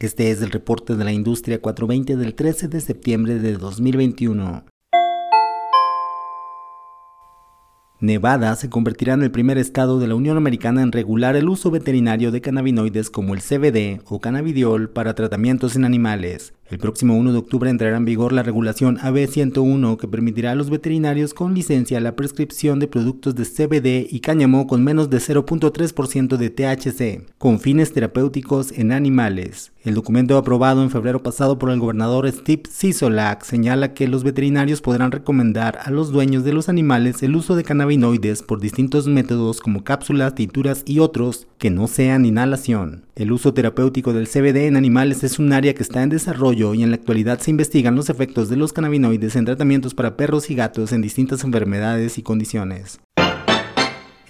Este es el reporte de la industria 420 del 13 de septiembre de 2021. Nevada se convertirá en el primer estado de la Unión Americana en regular el uso veterinario de cannabinoides como el CBD o cannabidiol para tratamientos en animales. El próximo 1 de octubre entrará en vigor la regulación AB101 que permitirá a los veterinarios con licencia la prescripción de productos de CBD y cáñamo con menos de 0.3% de THC, con fines terapéuticos en animales. El documento aprobado en febrero pasado por el gobernador Steve Sisolak señala que los veterinarios podrán recomendar a los dueños de los animales el uso de cannabinoides por distintos métodos como cápsulas, tinturas y otros que no sean inhalación. El uso terapéutico del CBD en animales es un área que está en desarrollo y en la actualidad se investigan los efectos de los cannabinoides en tratamientos para perros y gatos en distintas enfermedades y condiciones.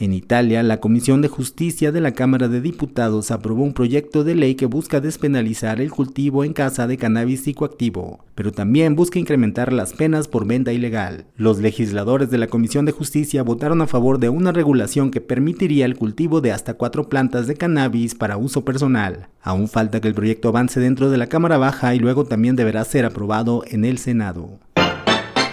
En Italia, la Comisión de Justicia de la Cámara de Diputados aprobó un proyecto de ley que busca despenalizar el cultivo en casa de cannabis psicoactivo, pero también busca incrementar las penas por venta ilegal. Los legisladores de la Comisión de Justicia votaron a favor de una regulación que permitiría el cultivo de hasta cuatro plantas de cannabis para uso personal. Aún falta que el proyecto avance dentro de la Cámara Baja y luego también deberá ser aprobado en el Senado.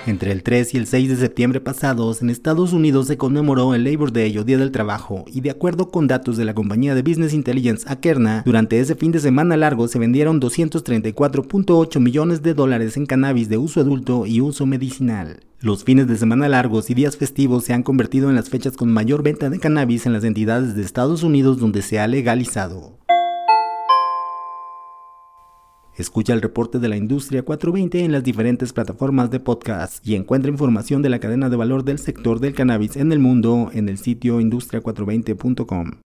Entre el 3 y el 6 de septiembre pasados, en Estados Unidos se conmemoró el Labor Day o Día del Trabajo, y de acuerdo con datos de la compañía de Business Intelligence Akerna, durante ese fin de semana largo se vendieron 234.8 millones de dólares en cannabis de uso adulto y uso medicinal. Los fines de semana largos y días festivos se han convertido en las fechas con mayor venta de cannabis en las entidades de Estados Unidos donde se ha legalizado. Escucha el reporte de la industria 420 en las diferentes plataformas de podcast y encuentra información de la cadena de valor del sector del cannabis en el mundo en el sitio industria420.com.